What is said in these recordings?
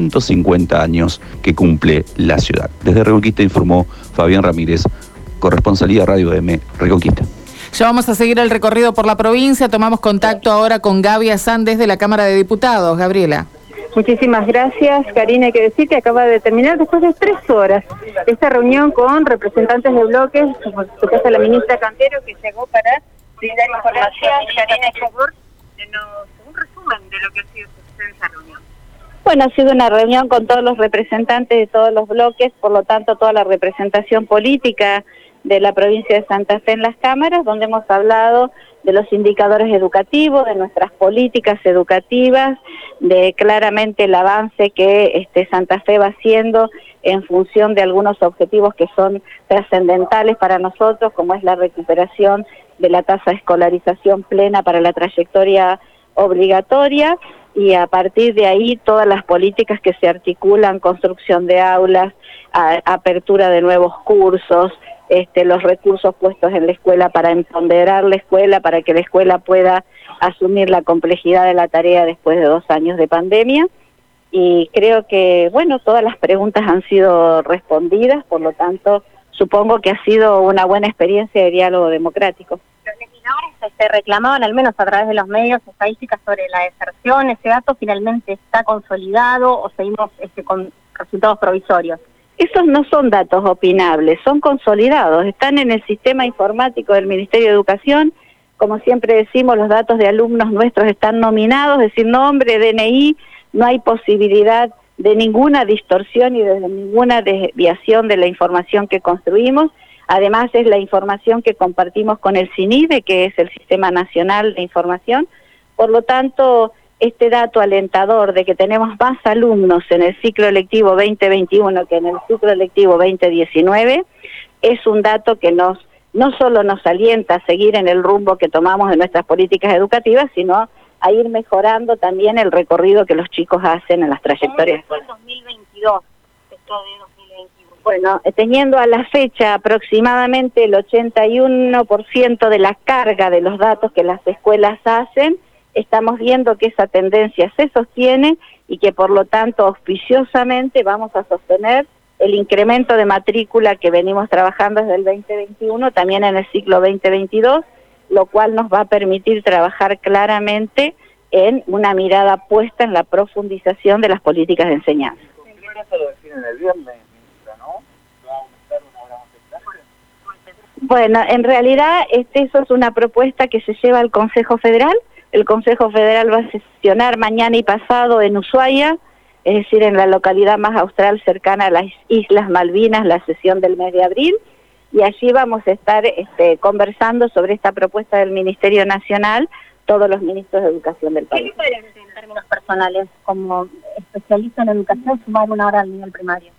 150 años que cumple la ciudad. Desde Reconquista informó Fabián Ramírez, corresponsalía Radio M, Reconquista. Ya vamos a seguir el recorrido por la provincia. Tomamos contacto ahora con Gaby Azán desde la Cámara de Diputados. Gabriela. Muchísimas gracias, Karina. Hay que decir que acaba de terminar después de tres horas esta reunión con representantes de bloques, como su casa la ministra Cantero, que llegó para brindar información. Karina, por favor, un resumen de lo que ha sido esta reunión. Bueno, ha sido una reunión con todos los representantes de todos los bloques, por lo tanto toda la representación política de la provincia de Santa Fe en las cámaras, donde hemos hablado de los indicadores educativos, de nuestras políticas educativas, de claramente el avance que este, Santa Fe va haciendo en función de algunos objetivos que son trascendentales para nosotros, como es la recuperación de la tasa de escolarización plena para la trayectoria obligatoria y a partir de ahí todas las políticas que se articulan, construcción de aulas, apertura de nuevos cursos, este, los recursos puestos en la escuela para empoderar la escuela, para que la escuela pueda asumir la complejidad de la tarea después de dos años de pandemia. Y creo que, bueno, todas las preguntas han sido respondidas, por lo tanto, supongo que ha sido una buena experiencia de diálogo democrático. Se reclamaban, al menos a través de los medios, estadísticas sobre la deserción. ¿Ese dato finalmente está consolidado o seguimos este, con resultados provisorios? Esos no son datos opinables, son consolidados, están en el sistema informático del Ministerio de Educación. Como siempre decimos, los datos de alumnos nuestros están nominados, es decir, nombre, DNI, no hay posibilidad de ninguna distorsión y de ninguna desviación de la información que construimos. Además, es la información que compartimos con el CINIDE, que es el Sistema Nacional de Información. Por lo tanto, este dato alentador de que tenemos más alumnos en el ciclo lectivo 2021 que en el ciclo lectivo 2019 es un dato que nos no solo nos alienta a seguir en el rumbo que tomamos de nuestras políticas educativas, sino a ir mejorando también el recorrido que los chicos hacen en las trayectorias. ¿Cómo 2022? Esto de 2021? Bueno, eh, teniendo a la fecha aproximadamente el 81% de la carga de los datos que las escuelas hacen, estamos viendo que esa tendencia se sostiene y que por lo tanto auspiciosamente vamos a sostener el incremento de matrícula que venimos trabajando desde el 2021, también en el ciclo 2022, lo cual nos va a permitir trabajar claramente en una mirada puesta en la profundización de las políticas de enseñanza. Bueno, en realidad este, eso es una propuesta que se lleva al Consejo Federal, el Consejo Federal va a sesionar mañana y pasado en Ushuaia, es decir, en la localidad más austral cercana a las Islas Malvinas, la sesión del mes de abril, y allí vamos a estar este, conversando sobre esta propuesta del Ministerio Nacional, todos los ministros de educación del país. ¿Qué en términos personales, como especialista en educación, sumar una hora al nivel primario?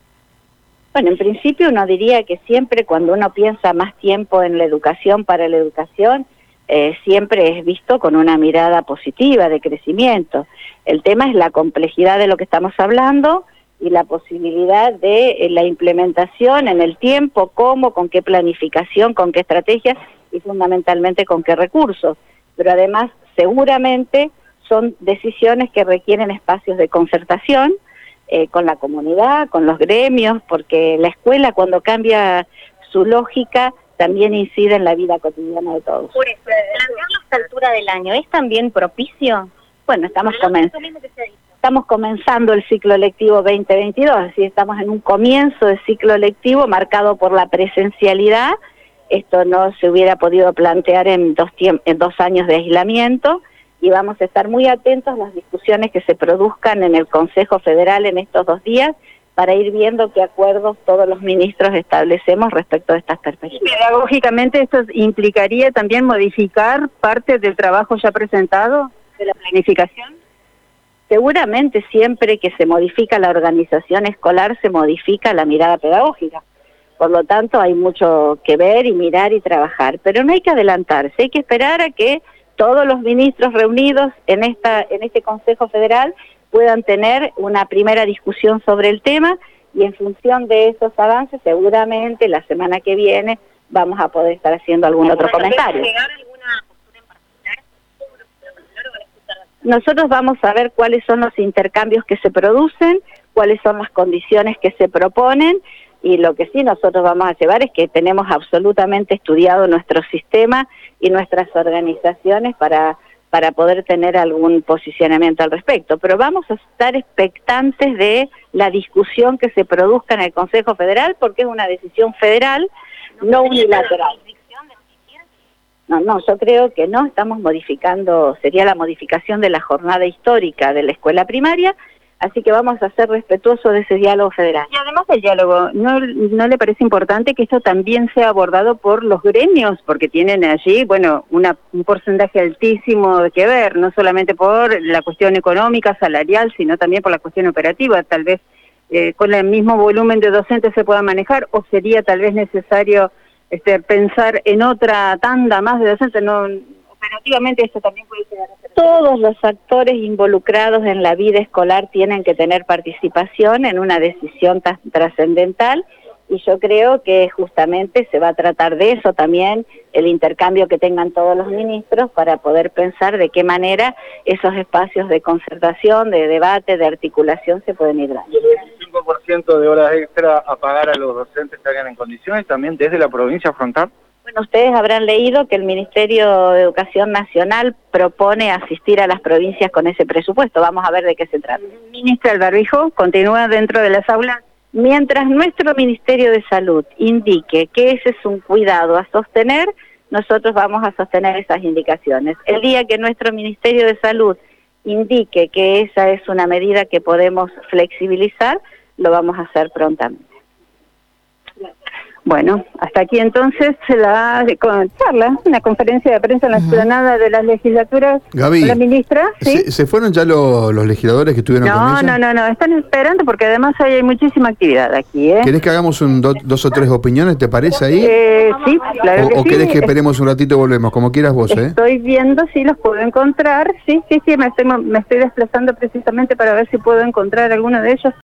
Bueno, en principio uno diría que siempre cuando uno piensa más tiempo en la educación para la educación, eh, siempre es visto con una mirada positiva de crecimiento. El tema es la complejidad de lo que estamos hablando y la posibilidad de eh, la implementación en el tiempo, cómo, con qué planificación, con qué estrategias y fundamentalmente con qué recursos. Pero además, seguramente son decisiones que requieren espacios de concertación eh, con la comunidad, con los gremios, porque la escuela cuando cambia su lógica también incide en la vida cotidiana de todos. Por eso, plantearlo a esta altura del año, ¿es también propicio? Bueno, estamos, estamos comenzando el ciclo lectivo 2022, así estamos en un comienzo de ciclo lectivo marcado por la presencialidad. Esto no se hubiera podido plantear en dos, en dos años de aislamiento y vamos a estar muy atentos a las discusiones que se produzcan en el Consejo Federal en estos dos días para ir viendo qué acuerdos todos los ministros establecemos respecto de estas perspectivas. Pedagógicamente esto implicaría también modificar parte del trabajo ya presentado de la planificación. Seguramente siempre que se modifica la organización escolar se modifica la mirada pedagógica. Por lo tanto, hay mucho que ver y mirar y trabajar, pero no hay que adelantarse, hay que esperar a que todos los ministros reunidos en esta en este Consejo Federal puedan tener una primera discusión sobre el tema y en función de esos avances seguramente la semana que viene vamos a poder estar haciendo algún otro comentario. Nosotros vamos a ver cuáles son los intercambios que se producen, cuáles son las condiciones que se proponen y lo que sí nosotros vamos a llevar es que tenemos absolutamente estudiado nuestro sistema y nuestras organizaciones para para poder tener algún posicionamiento al respecto. Pero vamos a estar expectantes de la discusión que se produzca en el Consejo Federal porque es una decisión federal, no unilateral. No, no, yo creo que no, estamos modificando, sería la modificación de la jornada histórica de la escuela primaria Así que vamos a ser respetuosos de ese diálogo federal. Y además del diálogo, ¿no, ¿no le parece importante que esto también sea abordado por los gremios? Porque tienen allí, bueno, una, un porcentaje altísimo de que ver, no solamente por la cuestión económica, salarial, sino también por la cuestión operativa. Tal vez eh, con el mismo volumen de docentes se pueda manejar o sería tal vez necesario este, pensar en otra tanda más de docentes. No, operativamente esto también puede ser todos los actores involucrados en la vida escolar tienen que tener participación en una decisión trascendental y yo creo que justamente se va a tratar de eso también, el intercambio que tengan todos los ministros para poder pensar de qué manera esos espacios de concertación, de debate, de articulación se pueden ir dando. ¿Y el 25% de horas extra a pagar a los docentes que hagan en condiciones también desde la provincia afrontar? Ustedes habrán leído que el Ministerio de Educación Nacional propone asistir a las provincias con ese presupuesto. Vamos a ver de qué se trata. Ministra, el continúa dentro de las aulas. Mientras nuestro Ministerio de Salud indique que ese es un cuidado a sostener, nosotros vamos a sostener esas indicaciones. El día que nuestro Ministerio de Salud indique que esa es una medida que podemos flexibilizar, lo vamos a hacer prontamente. Bueno, hasta aquí entonces la charla, una conferencia de prensa en la explanada de las legislaturas. Gaby, la ministra, ¿sí? ¿se, fueron ya los legisladores que estuvieron no, con No, no, no, están esperando porque además hay muchísima actividad aquí. ¿eh? ¿Querés que hagamos un dos o tres opiniones, te parece ahí? Eh, sí, claro ¿O, que o querés que esperemos un ratito y volvemos? Como quieras vos, ¿eh? Estoy viendo si los puedo encontrar. Sí, sí, sí, me estoy, me estoy desplazando precisamente para ver si puedo encontrar alguno de ellos.